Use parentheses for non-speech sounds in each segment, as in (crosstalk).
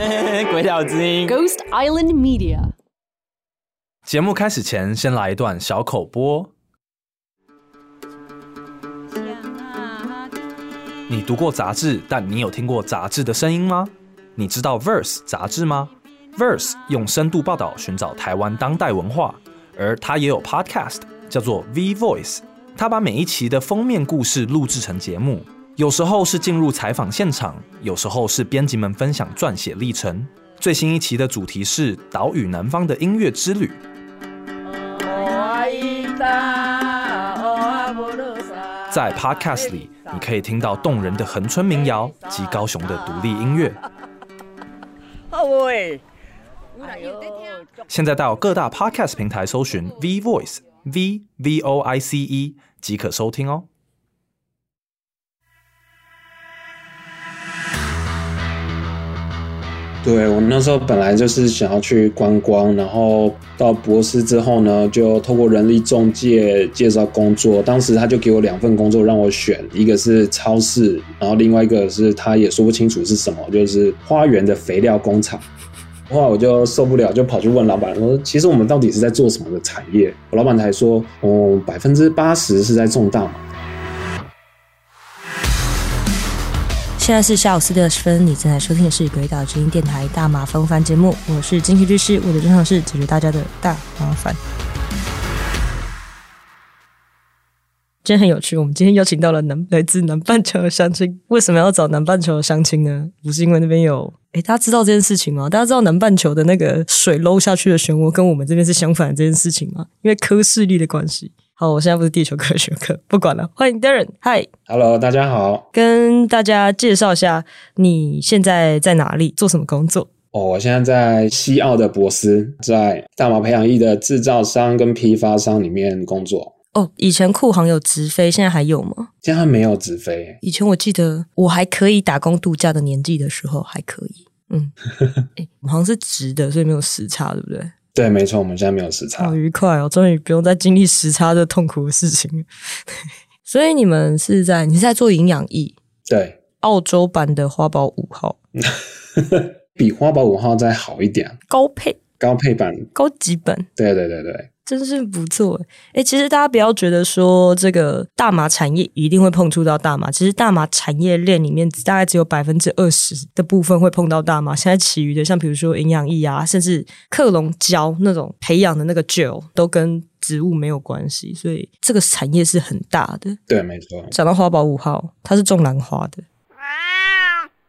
(laughs) 鬼岛之音，Ghost Island Media。节目开始前，先来一段小口播。你读过杂志，但你有听过杂志的声音吗？你知道 Verse 杂志吗？Verse 用深度报道寻找台湾当代文化，而它也有 Podcast，叫做 V Voice。它把每一期的封面故事录制成节目。有时候是进入采访现场，有时候是编辑们分享撰写历程。最新一期的主题是岛屿南方的音乐之旅。在 Podcast 里，你可以听到动人的恒春民谣及高雄的独立音乐。现在到各大 Podcast 平台搜寻 V Voice V V O I C E 即可收听哦。对，我那时候本来就是想要去观光，然后到博士之后呢，就透过人力中介介绍工作。当时他就给我两份工作让我选，一个是超市，然后另外一个是他也说不清楚是什么，就是花园的肥料工厂。后来我就受不了，就跑去问老板我说：“其实我们到底是在做什么的产业？”我老板才说：“哦，百分之八十是在种大麻。”现在是下午四点二十分，你正在收听的是鬼岛之音电台大麻烦不烦节目，我是菁琪律师，我的专长是解决大家的大麻烦。今天很有趣，我们今天邀请到了南来自南半球的相亲。为什么要找南半球的相亲呢？不是因为那边有诶，大家知道这件事情吗？大家知道南半球的那个水漏下去的漩涡跟我们这边是相反的这件事情吗？因为科氏力的关系。好，我现在不是地球科学课，(laughs) 不管了。欢迎 Darren，嗨，Hello，大家好。跟大家介绍一下，你现在在哪里，做什么工作？哦，我现在在西澳的博斯，在大麻培养液的制造商跟批发商里面工作。哦，以前酷航有直飞，现在还有吗？现在还没有直飞。以前我记得我还可以打工度假的年纪的时候还可以。嗯，诶，(laughs) 好像是直的，所以没有时差，对不对？对，没错，我们现在没有时差，好愉快哦！终于不用再经历时差这痛苦的事情。(laughs) 所以你们是在你是在做营养液？对，澳洲版的花宝五号，(laughs) 比花宝五号再好一点，高配、高配版、高级版。对对对对。真是不错诶，诶，其实大家不要觉得说这个大麻产业一定会碰触到大麻，其实大麻产业链里面大概只有百分之二十的部分会碰到大麻，现在其余的像比如说营养液啊，甚至克隆胶那种培养的那个 gel 都跟植物没有关系，所以这个产业是很大的。对，没错。讲到花宝五号，它是种兰花的。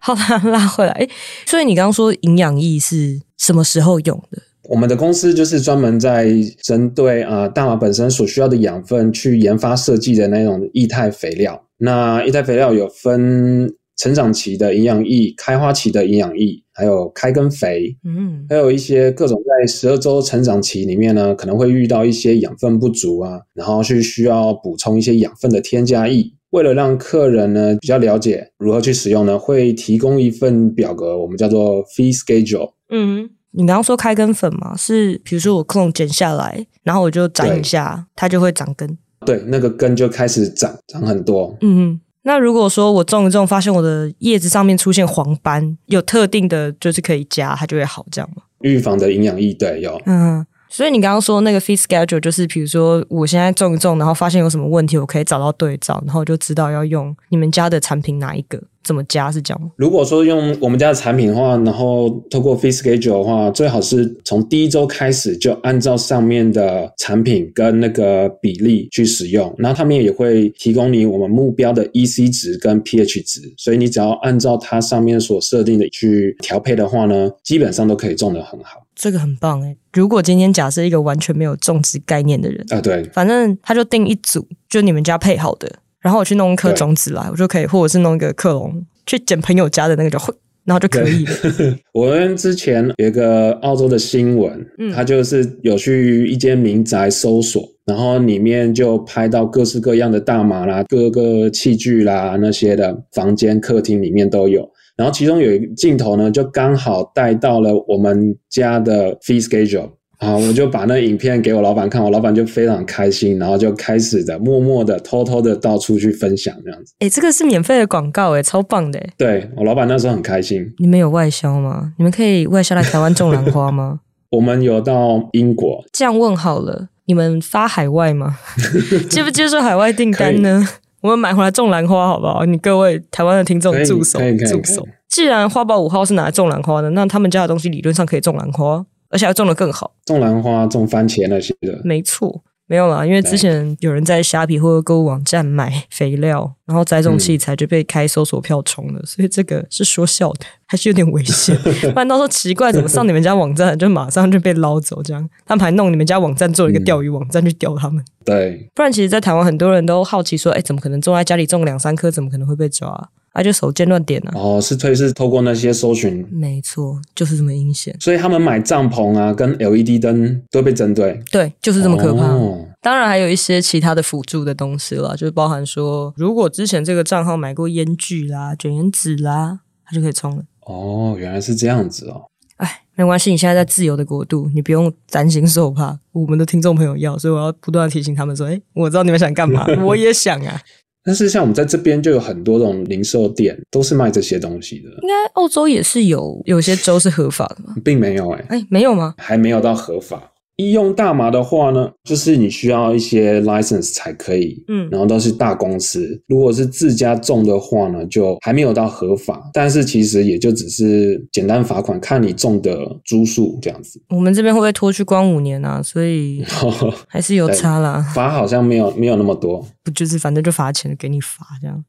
(laughs) 好，拉回来。诶，所以你刚刚说营养液是什么时候用的？我们的公司就是专门在针对啊、呃、大麻本身所需要的养分去研发设计的那种液态肥料。那液态肥料有分成长期的营养液、开花期的营养液，还有开根肥。嗯，还有一些各种在十二周成长期里面呢，可能会遇到一些养分不足啊，然后去需要补充一些养分的添加液。为了让客人呢比较了解如何去使用呢，会提供一份表格，我们叫做 Fee Schedule。嗯。你刚刚说开根粉嘛？是比如说我 clone 剪下来，然后我就斩一下，它就会长根。对，那个根就开始长，长很多。嗯，那如果说我种一种，发现我的叶子上面出现黄斑，有特定的，就是可以加，它就会好，这样吗？预防的营养液，对，有。嗯，所以你刚刚说那个 fee schedule，就是比如说我现在种一种，然后发现有什么问题，我可以找到对照，然后就知道要用你们家的产品哪一个。怎么加是这样吗？如果说用我们家的产品的话，然后透过 Fee Schedule 的话，最好是从第一周开始就按照上面的产品跟那个比例去使用，然后他们也会提供你我们目标的 EC 值跟 pH 值，所以你只要按照它上面所设定的去调配的话呢，基本上都可以种得很好。这个很棒诶。如果今天假设一个完全没有种植概念的人啊，对，反正他就定一组，就你们家配好的。然后我去弄一颗种子来，我就可以，或者是弄一个克隆，去捡朋友家的那个就会，(laughs) 然后就可以了。(laughs) 我们之前有一个澳洲的新闻，嗯，他就是有去一间民宅搜索，然后里面就拍到各式各样的大麻啦，各个器具啦那些的房间、客厅里面都有。然后其中有一个镜头呢，就刚好带到了我们家的 fee schedule。啊，我就把那影片给我老板看，我老板就非常开心，然后就开始的默默的、偷偷的到处去分享这样子。哎，这个是免费的广告，哎，超棒的。对，我老板那时候很开心。你们有外销吗？你们可以外销来台湾种兰花吗？(laughs) 我们有到英国。这样问好了，你们发海外吗？(laughs) 接不接受海外订单呢？我们买回来种兰花好不好？你各位台湾的听众助手助手。既然花宝五号是拿来种兰花的，那他们家的东西理论上可以种兰花。而且要种的更好，种兰花、种番茄那些的，没错，没有啦，因为之前有人在虾皮或者购物网站买肥料，然后栽种器材就被开搜索票冲了，嗯、(laughs) 所以这个是说笑的，还是有点危险。(laughs) 不然到时候奇怪，怎么上你们家网站就马上就被捞走？这样他们还弄你们家网站做一个钓鱼网站去钓他们。对，不然其实，在台湾很多人都好奇说，哎，怎么可能种在家里种两三颗，怎么可能会被抓？啊，就手贱乱点呢、啊？哦，是推是透过那些搜寻，没错，就是这么阴险。所以他们买帐篷啊，跟 LED 灯都被针对。对，就是这么可怕。哦、当然还有一些其他的辅助的东西了，就是包含说，如果之前这个账号买过烟具啦、卷烟纸啦，它就可以充了。哦，原来是这样子哦。哎，没关系，你现在在自由的国度，你不用担心受怕。我们的听众朋友要，所以我要不断提醒他们说，哎，我知道你们想干嘛，(laughs) 我也想啊。但是像我们在这边就有很多这种零售店，都是卖这些东西的。应该澳洲也是有，有些州是合法的吗？并没有哎、欸，哎，没有吗？还没有到合法。医用大麻的话呢，就是你需要一些 license 才可以，嗯，然后都是大公司。如果是自家种的话呢，就还没有到合法，但是其实也就只是简单罚款，看你种的株数这样子。我们这边会不会拖去关五年啊？所以 (laughs) 还是有差啦。罚好像没有没有那么多，不就是反正就罚钱给你罚这样。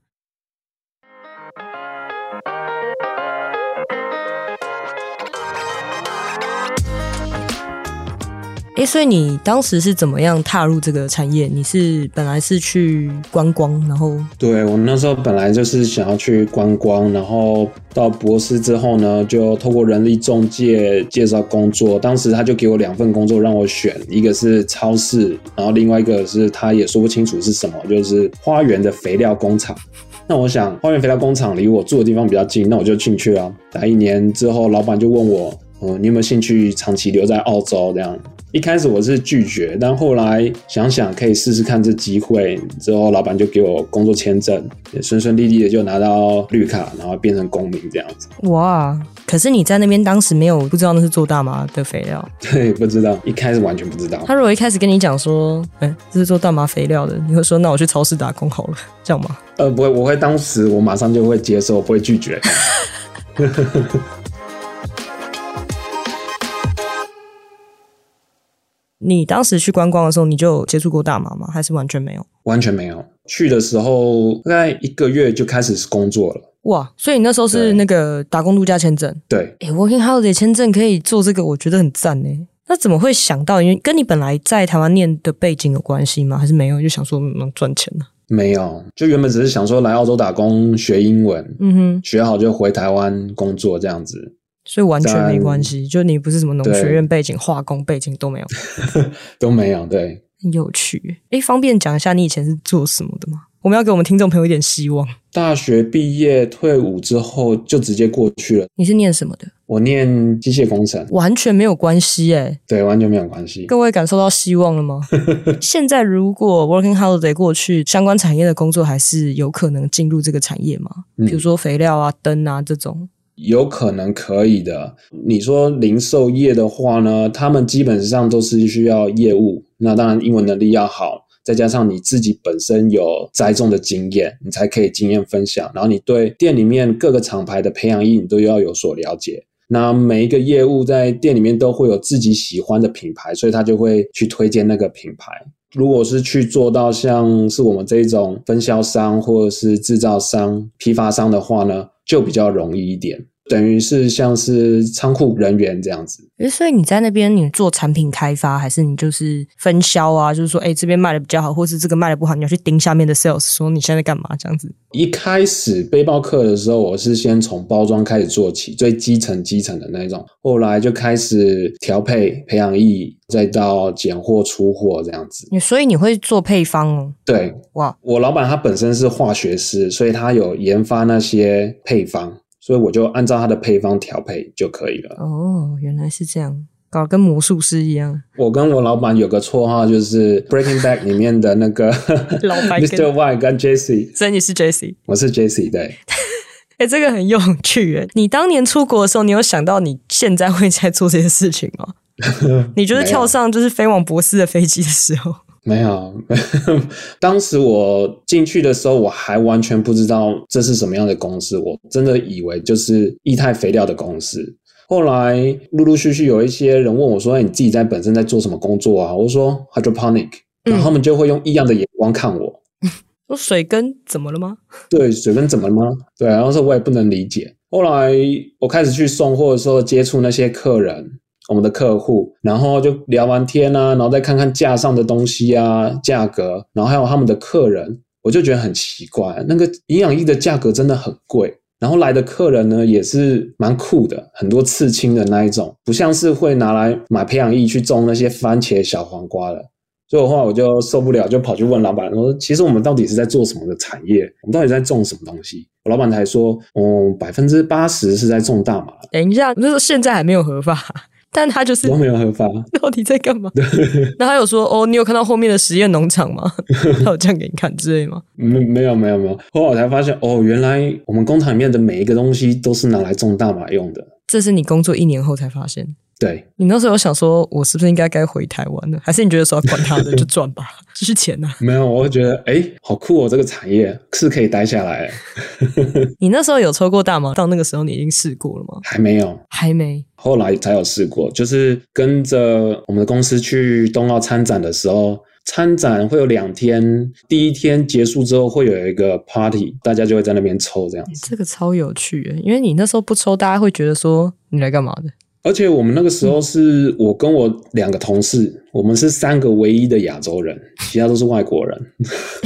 诶，所以你当时是怎么样踏入这个产业？你是本来是去观光，然后对，我那时候本来就是想要去观光，然后到博士之后呢，就透过人力中介介绍工作。当时他就给我两份工作让我选，一个是超市，然后另外一个是他也说不清楚是什么，就是花园的肥料工厂。那我想花园肥料工厂离我住的地方比较近，那我就进去了。打一年之后，老板就问我，嗯，你有没有兴趣长期留在澳洲这样？一开始我是拒绝，但后来想想可以试试看这机会，之后老板就给我工作签证，也顺顺利利的就拿到绿卡，然后变成公民这样子。哇！可是你在那边当时没有不知道那是做大麻的肥料？(laughs) 对，不知道，一开始完全不知道。他如果一开始跟你讲说，哎，这是做大麻肥料的，你会说那我去超市打工好了，这样吗？呃，不会，我会当时我马上就会接受，不会拒绝。你当时去观光的时候，你就有接触过大麻吗？还是完全没有？完全没有。去的时候大概一个月就开始工作了。哇！所以你那时候是那个打工度假签证？对。诶，Working Holiday 签证可以做这个，我觉得很赞呢。那怎么会想到？因为跟你本来在台湾念的背景有关系吗？还是没有？就想说能赚钱呢？没有，就原本只是想说来澳洲打工学英文，嗯哼，学好就回台湾工作这样子。所以完全没关系，就你不是什么农学院背景、化工背景都没有，(laughs) 都没有，对，很有趣。诶，方便讲一下你以前是做什么的吗？我们要给我们听众朋友一点希望。大学毕业退伍之后就直接过去了。你是念什么的？我念机械工程，完全没有关系诶。对，完全没有关系。各位感受到希望了吗？(laughs) 现在如果 Working Holiday 过去，相关产业的工作还是有可能进入这个产业吗？嗯、比如说肥料啊、灯啊这种。有可能可以的。你说零售业的话呢，他们基本上都是需要业务，那当然英文能力要好，再加上你自己本身有栽种的经验，你才可以经验分享。然后你对店里面各个厂牌的培养液，你都要有所了解。那每一个业务在店里面都会有自己喜欢的品牌，所以他就会去推荐那个品牌。如果是去做到像是我们这种分销商或者是制造商、批发商的话呢，就比较容易一点。等于是像是仓库人员这样子，诶，所以你在那边你做产品开发，还是你就是分销啊？就是说，诶，这边卖的比较好，或是这个卖的不好，你要去盯下面的 sales，说你现在干嘛这样子？一开始背包客的时候，我是先从包装开始做起，最基层基层的那种，后来就开始调配培养液，再到拣货出货这样子。你所以你会做配方哦？对，哇，我老板他本身是化学师，所以他有研发那些配方。所以我就按照它的配方调配就可以了。哦，原来是这样。搞跟魔术师一样。我跟我老板有个绰号，就是 Breaking Bad 里面的那个 (laughs) 老白 Mr. White 跟 Jesse。所以你是 Jesse，我是 Jesse，对。(laughs) 哎、欸，这个很有趣诶。你当年出国的时候，你有想到你现在会在做这些事情吗？(laughs) 你就是跳上就是飞往博斯的飞机的时候。没有，(laughs) 当时我进去的时候，我还完全不知道这是什么样的公司，我真的以为就是液态肥料的公司。后来陆陆续续有一些人问我说：“哎，你自己在本身在做什么工作啊？”我说：“hydroponic。”然后他们就会用异样的眼光看我，说、嗯：“水根怎么了吗？”对，水根怎么了吗？对，然后说我也不能理解。后来我开始去送货的时候，接触那些客人。我们的客户，然后就聊完天啊，然后再看看架上的东西啊，价格，然后还有他们的客人，我就觉得很奇怪，那个营养液的价格真的很贵，然后来的客人呢也是蛮酷的，很多刺青的那一种，不像是会拿来买培养液去种那些番茄、小黄瓜的，所以的话我就受不了，就跑去问老板，我说其实我们到底是在做什么的产业？我们到底在种什么东西？我老板才说，嗯，百分之八十是在种大麻。等一下，那时候现在还没有合法。但他就是都没有合法，(laughs) 到底在干嘛？(laughs) 那他有说哦，你有看到后面的实验农场吗？(laughs) 他有这样给你看之类吗？没没有没有没有。后来我才发现哦，原来我们工厂里面的每一个东西都是拿来种大麻用的。这是你工作一年后才发现。对，你那时候有想说，我是不是应该该回台湾了？还是你觉得说管他的 (laughs) 就赚吧，这是钱呐、啊？没有，我会觉得哎，好酷哦，这个产业是可以待下来。(laughs) 你那时候有抽过大麻？到那个时候你已经试过了吗？还没有，还没。后来才有试过，就是跟着我们的公司去冬奥参展的时候，参展会有两天，第一天结束之后会有一个 party，大家就会在那边抽这样子。这个超有趣，因为你那时候不抽，大家会觉得说你来干嘛的？而且我们那个时候是我跟我两个同事，嗯、我们是三个唯一的亚洲人，其他都是外国人。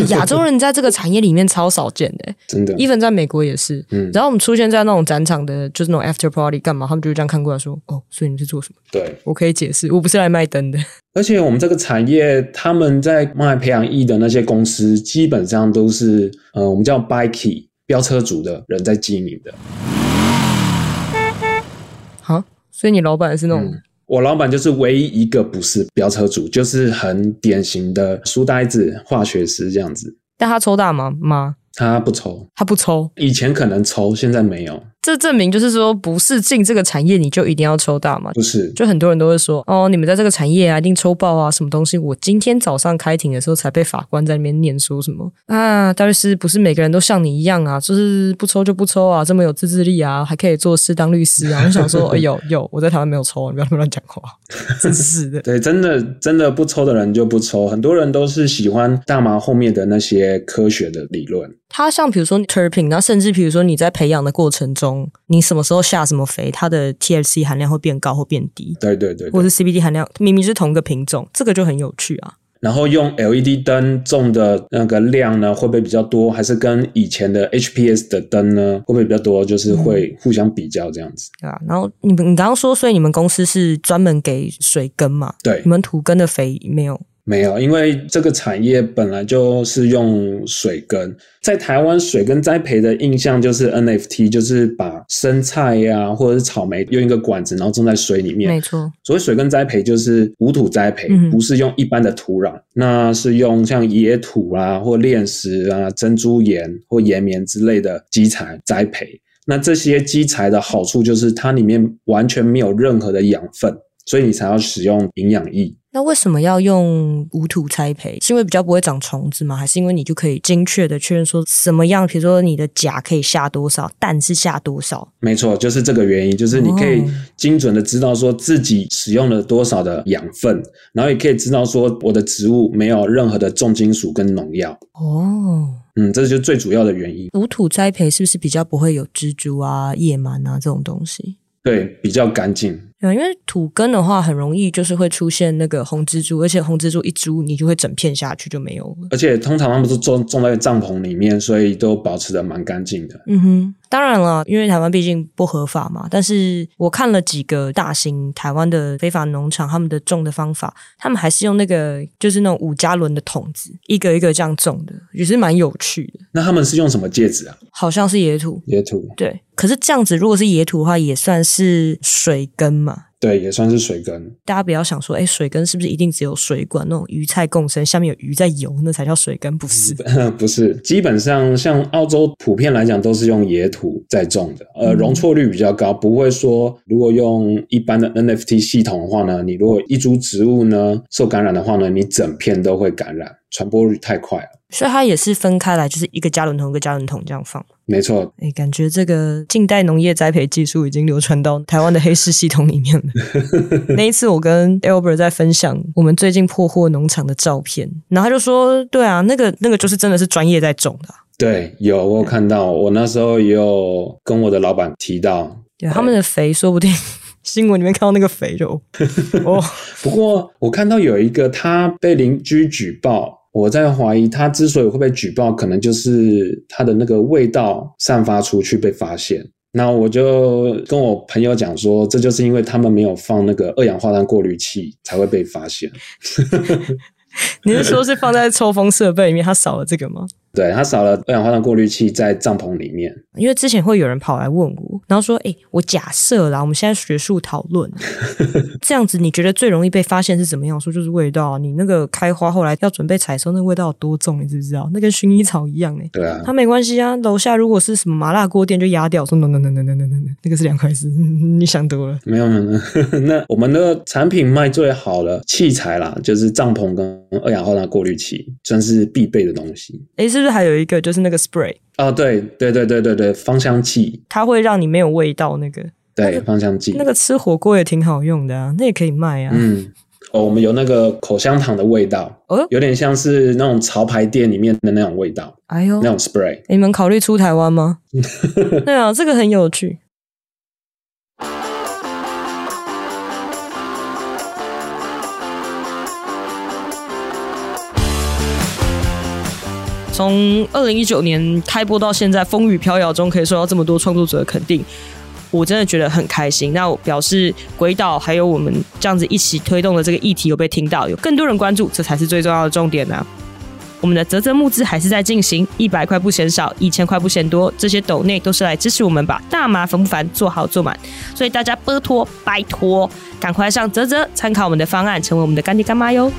亚洲人在这个产业里面超少见的，真的。even 在美国也是，嗯。然后我们出现在那种展场的，就是那种 after party 干嘛，他们就会这样看过来说：“哦，所以你是做什么？”对，我可以解释，我不是来卖灯的。而且我们这个产业，他们在卖培养液的那些公司，基本上都是呃，我们叫 bikie 飙车族的人在经营的。所以你老板是那种、嗯，我老板就是唯一一个不是飙车族，就是很典型的书呆子、化学师这样子。但他抽大麻吗？他不抽，他不抽。以前可能抽，现在没有。这证明就是说，不是进这个产业你就一定要抽大麻，不是？就很多人都会说，哦，你们在这个产业啊，一定抽爆啊，什么东西？我今天早上开庭的时候才被法官在那边念说什么啊，大律师不是每个人都像你一样啊，就是不抽就不抽啊，这么有自制力啊，还可以做事当律师啊。我想说，哎呦呦，我在台湾没有抽，你不要乱讲话，真是的。(laughs) 对，真的真的不抽的人就不抽，很多人都是喜欢大麻后面的那些科学的理论。它像比如说 terpene，然后甚至比如说你在培养的过程中，你什么时候下什么肥，它的 THC 含量会变高或变低。对对对，对，或者是 CBD 含量明明是同个品种，这个就很有趣啊。然后用 LED 灯种的那个量呢，会不会比较多？还是跟以前的 HPS 的灯呢，会不会比较多？就是会互相比较这样子。对啊。然后你们你刚刚说，所以你们公司是专门给水根嘛？对。你们土根的肥没有？没有，因为这个产业本来就是用水耕。在台湾，水耕栽培的印象就是 NFT，就是把生菜呀、啊、或者是草莓用一个管子，然后种在水里面。没错，所谓水耕栽培就是无土栽培，嗯、不是用一般的土壤，那是用像野土啊或炼石啊、珍珠岩或岩棉之类的基材栽培。那这些基材的好处就是它里面完全没有任何的养分，所以你才要使用营养液。那为什么要用无土栽培？是因为比较不会长虫子吗？还是因为你就可以精确的确认说什么样？比如说你的钾可以下多少，氮是下多少？没错，就是这个原因，就是你可以精准的知道说自己使用了多少的养分，然后也可以知道说我的植物没有任何的重金属跟农药。哦，嗯，这就是最主要的原因。无土栽培是不是比较不会有蜘蛛啊、叶螨啊这种东西？对，比较干净。对，因为土根的话，很容易就是会出现那个红蜘蛛，而且红蜘蛛一株，你就会整片下去就没有了。而且通常他们都种种在帐篷里面，所以都保持的蛮干净的。嗯哼。当然了，因为台湾毕竟不合法嘛。但是我看了几个大型台湾的非法农场，他们的种的方法，他们还是用那个就是那种五加仑的桶子，一个一个这样种的，也是蛮有趣的。那他们是用什么介质啊？好像是野土。野土。对。可是这样子，如果是野土的话，也算是水耕嘛。对，也算是水根。大家不要想说，哎，水根是不是一定只有水管那种鱼菜共生，下面有鱼在游，那才叫水根？不是，(laughs) 不是。基本上，像澳洲普遍来讲都是用野土在种的，呃，容错率比较高，不会说如果用一般的 NFT 系统的话呢，你如果一株植物呢受感染的话呢，你整片都会感染，传播率太快了。所以它也是分开来，就是一个加仑桶一个加仑桶这样放。没错，哎，感觉这个近代农业栽培技术已经流传到台湾的黑市系统里面了。(laughs) 那一次我跟 Albert 在分享我们最近破获农场的照片，然后他就说：“对啊，那个那个就是真的是专业在种的。”对，有我有看到，我那时候也有跟我的老板提到，对，对他们的肥说不定新闻里面看到那个肥肉哦。(laughs) 不过我看到有一个他被邻居举报。我在怀疑他之所以会被举报，可能就是他的那个味道散发出去被发现。那我就跟我朋友讲说，这就是因为他们没有放那个二氧化碳过滤器才会被发现。(laughs) 你是说是放在抽风设备里面，它少了这个吗？对，它少了二氧化碳过滤器在帐篷里面。因为之前会有人跑来问我，然后说：“哎，我假设啦，我们现在学术讨论，(laughs) 这样子你觉得最容易被发现是怎么样？”说就是味道啊，你那个开花后来要准备采收，那个味道有多重，你知不知道？那跟薰衣草一样哎。对啊，它没关系啊。楼下如果是什么麻辣锅店，就压掉。说 no no no no no no no，那个是两回事，你想多了。没有没有，(laughs) 那我们的产品卖最好的器材啦，就是帐篷跟二氧化碳过滤器，算是必备的东西。哎，是不是还有一个就是那个 spray？哦，对对对对对对，芳香剂，它会让你没有味道。那个对，芳香剂，那个吃火锅也挺好用的啊，那也可以卖啊。嗯，哦，我们有那个口香糖的味道，哦，有点像是那种潮牌店里面的那种味道。哎呦，那种 spray，你们考虑出台湾吗？(laughs) 对啊，这个很有趣。从二零一九年开播到现在，风雨飘摇中可以受到这么多创作者的肯定，我真的觉得很开心。那我表示鬼岛还有我们这样子一起推动的这个议题有被听到，有更多人关注，这才是最重要的重点呢、我们的泽泽募资还是在进行，一百块不嫌少，一千块不嫌多，这些抖内都是来支持我们把大麻烦不烦做好做满，所以大家拜托拜托，赶快上泽泽参考我们的方案，成为我们的干爹干妈哟。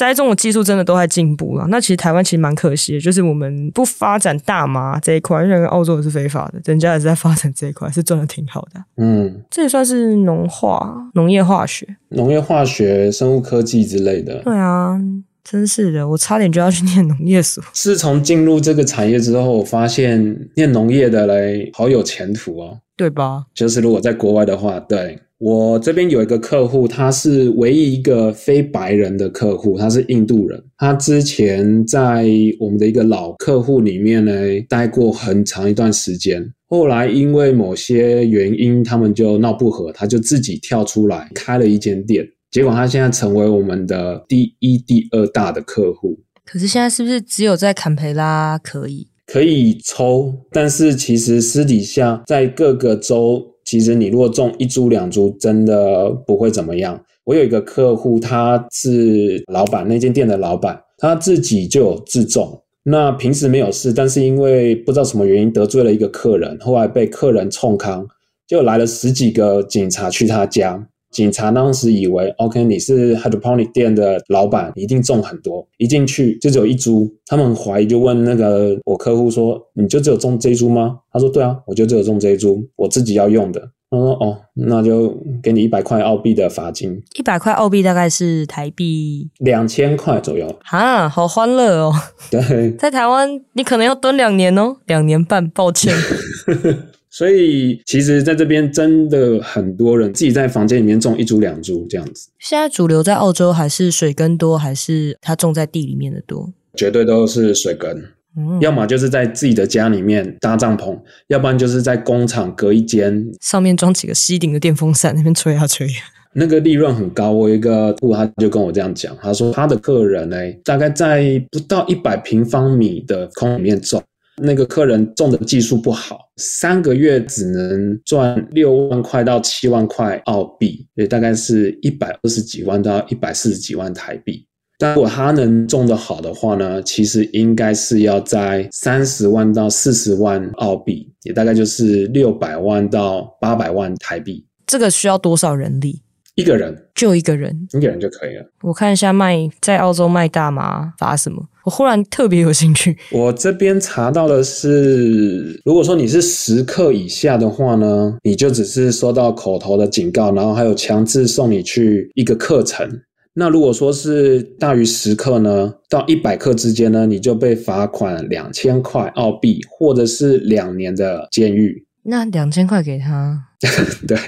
栽种的技术真的都在进步了，那其实台湾其实蛮可惜的，就是我们不发展大麻这一块，因为澳洲也是非法的，人家也是在发展这一块，是赚的挺好的。嗯，这也算是农化、农业化学、农业化学、生物科技之类的。对啊，真是的，我差点就要去念农业所。自从进入这个产业之后，我发现念农业的来好有前途哦，对吧？就是如果在国外的话，对。我这边有一个客户，他是唯一一个非白人的客户，他是印度人。他之前在我们的一个老客户里面呢，待过很长一段时间。后来因为某些原因，他们就闹不和，他就自己跳出来开了一间店。结果他现在成为我们的第一、第二大的客户。可是现在是不是只有在坎培拉可以？可以抽，但是其实私底下在各个州。其实你如果种一株两株，真的不会怎么样。我有一个客户，他是老板，那间店的老板，他自己就有自种。那平时没有事，但是因为不知道什么原因得罪了一个客人，后来被客人冲康，就来了十几个警察去他家。警察当时以为，OK，你是 hydroponic 店的老板，你一定种很多。一进去就只有一株，他们很怀疑，就问那个我客户说：“你就只有种这一株吗？”他说：“对啊，我就只有种这一株，我自己要用的。”他说：“哦，那就给你一百块澳币的罚金。”一百块澳币大概是台币两千块左右。哈，好欢乐哦！对，在台湾你可能要蹲两年哦，两年半，抱歉。(laughs) 所以，其实，在这边真的很多人自己在房间里面种一株、两株这样子。现在主流在澳洲还是水根多，还是它种在地里面的多？绝对都是水根，嗯，要么就是在自己的家里面搭帐篷，要不然就是在工厂隔一间，上面装几个吸顶的电风扇，那边吹啊吹啊。那个利润很高。我一个顾客他就跟我这样讲，他说他的客人呢，大概在不到一百平方米的空里面种。那个客人种的技术不好，三个月只能赚六万块到七万块澳币，也大概是一百二十几万到一百四十几万台币。但如果他能种得好的话呢，其实应该是要在三十万到四十万澳币，也大概就是六百万到八百万台币。这个需要多少人力？一个人，就一个人，一个人就可以了。我看一下卖在澳洲卖大麻罚什么？我忽然特别有兴趣。我这边查到的是，如果说你是十克以下的话呢，你就只是收到口头的警告，然后还有强制送你去一个课程。那如果说是大于十克呢，到一百克之间呢，你就被罚款两千块澳币，或者是两年的监狱。那两千块给他？(laughs) 对。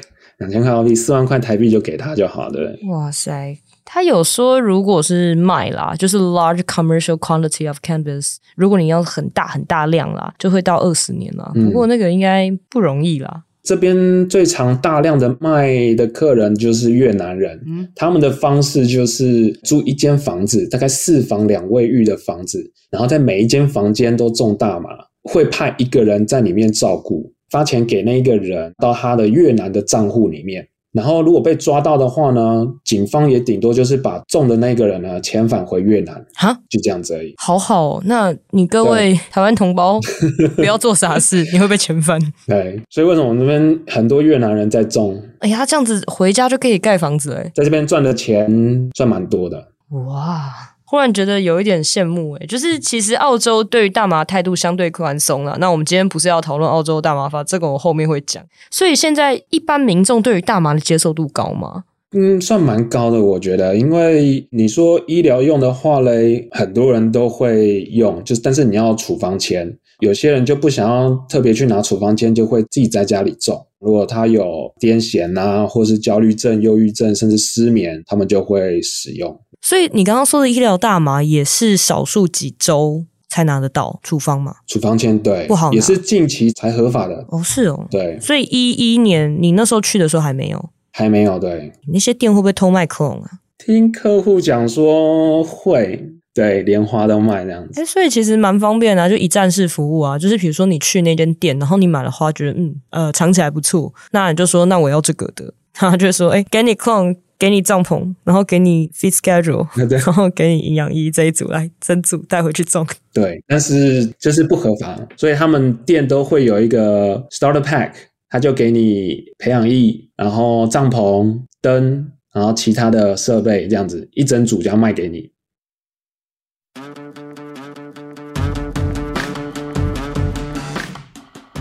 两千块澳币，四万块台币就给他就好了。哇塞，他有说，如果是卖啦，就是 large commercial quantity of cannabis，如果你要很大很大量啦，就会到二十年啦。不过那个应该不容易啦。嗯、这边最常大量的卖的客人就是越南人，嗯，他们的方式就是租一间房子，大概四房两卫浴的房子，然后在每一间房间都种大麻，会派一个人在里面照顾。发钱给那一个人到他的越南的账户里面，然后如果被抓到的话呢，警方也顶多就是把中的那个人呢遣返回越南，哈，就这样子而已。好好哦，那你各位台湾同胞 (laughs) 不要做傻事，你会被遣返。对，所以为什么我们这边很多越南人在中？哎呀，他这样子回家就可以盖房子哎，在这边赚的钱赚蛮多的。哇。忽然觉得有一点羡慕诶，就是其实澳洲对于大麻态度相对宽松了。那我们今天不是要讨论澳洲大麻法，这个我后面会讲。所以现在一般民众对于大麻的接受度高吗？嗯，算蛮高的，我觉得。因为你说医疗用的话嘞，很多人都会用，就是但是你要处方签，有些人就不想要特别去拿处方签，就会自己在家里种。如果他有癫痫啊，或是焦虑症、忧郁症，甚至失眠，他们就会使用。所以你刚刚说的医疗大麻也是少数几周才拿得到处方吗？处方签对，不好拿，也是近期才合法的。哦，是哦，对。所以一一年你那时候去的时候还没有，还没有。对，那些店会不会偷卖 clone 啊？听客户讲说会，对，连花都卖这样子。哎，所以其实蛮方便的啊，就一站式服务啊。就是比如说你去那间店，然后你买了花，觉得嗯呃尝起来不错，那你就说那我要这个的，然后就说哎给你 clone。给你帐篷，然后给你 feed schedule，(laughs) 然后给你营养液这一组来整组带回去种。对，但是就是不合法，所以他们店都会有一个 starter pack，他就给你培养液，然后帐篷、灯，然后其他的设备这样子一整组就要卖给你。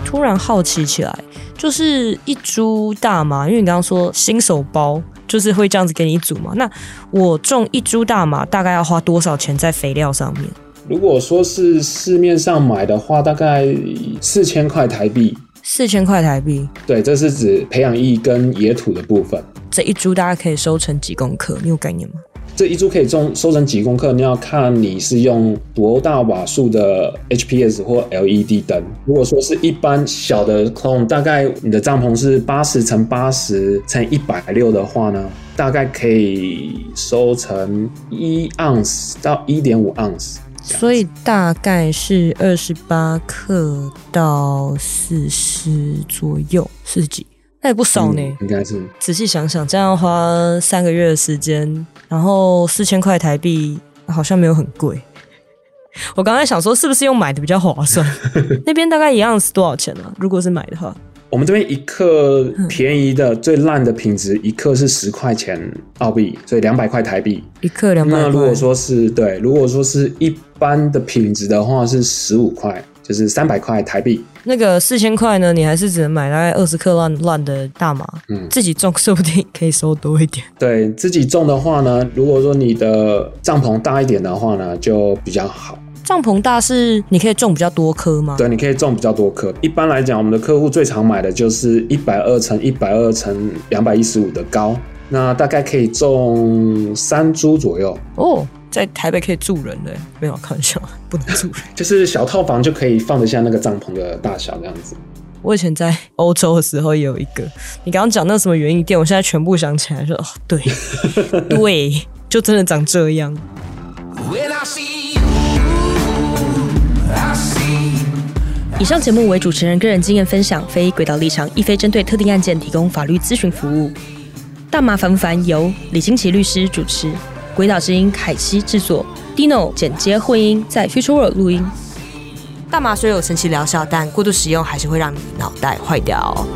突然好奇起来，就是一株大麻，因为你刚刚说新手包。就是会这样子给你一组嘛？那我种一株大麻大概要花多少钱在肥料上面？如果说是市面上买的话，大概四千块台币。四千块台币？对，这是指培养液跟野土的部分。这一株大概可以收成几公克？你有概念吗？这一株可以种收成几公克？你要看你是用多大瓦数的 HPS 或 LED 灯。如果说是一般小的 clone，大概你的帐篷是八十乘八十乘一百六的话呢，大概可以收成一盎司到一点五盎司。所以大概是二十八克到四十左右，四十几。那也不少呢，嗯、应该是。仔细想想，这样花三个月的时间，然后四千块台币，好像没有很贵。(laughs) 我刚才想说，是不是用买的比较划算？(laughs) 那边大概一样是多少钱呢、啊？如果是买的话，我们这边一克便宜的、嗯、最烂的品质，一克是十块钱澳币，所以两百块台币。一克两百块。那如果说是对，如果说是一般的品质的话，是十五块。就是三百块台币，那个四千块呢？你还是只能买大概二十克乱乱的大麻。嗯，自己种说不定可以收多一点。对，自己种的话呢，如果说你的帐篷大一点的话呢，就比较好。帐篷大是你可以种比较多棵吗？对，你可以种比较多棵。一般来讲，我们的客户最常买的就是一百二乘一百二乘两百一十五的高，那大概可以种三株左右。哦。在台北可以住人的，没有开玩笑，(laughs) 不能住人，(laughs) 就是小套房就可以放得下那个帐篷的大小这样子。我以前在欧洲的时候也有一个，你刚刚讲那什么园艺店，我现在全部想起来说，哦，对，(laughs) 对，就真的长这样。以上节目为主持人个人经验分享，非轨道立场，亦非针对特定案件提供法律咨询服务。大麻烦不烦？由李金奇律师主持。鬼岛之音凯西制作，Dino 剪接混音，在 Future World 录音。大麻虽有神奇疗效，但过度使用还是会让你脑袋坏掉。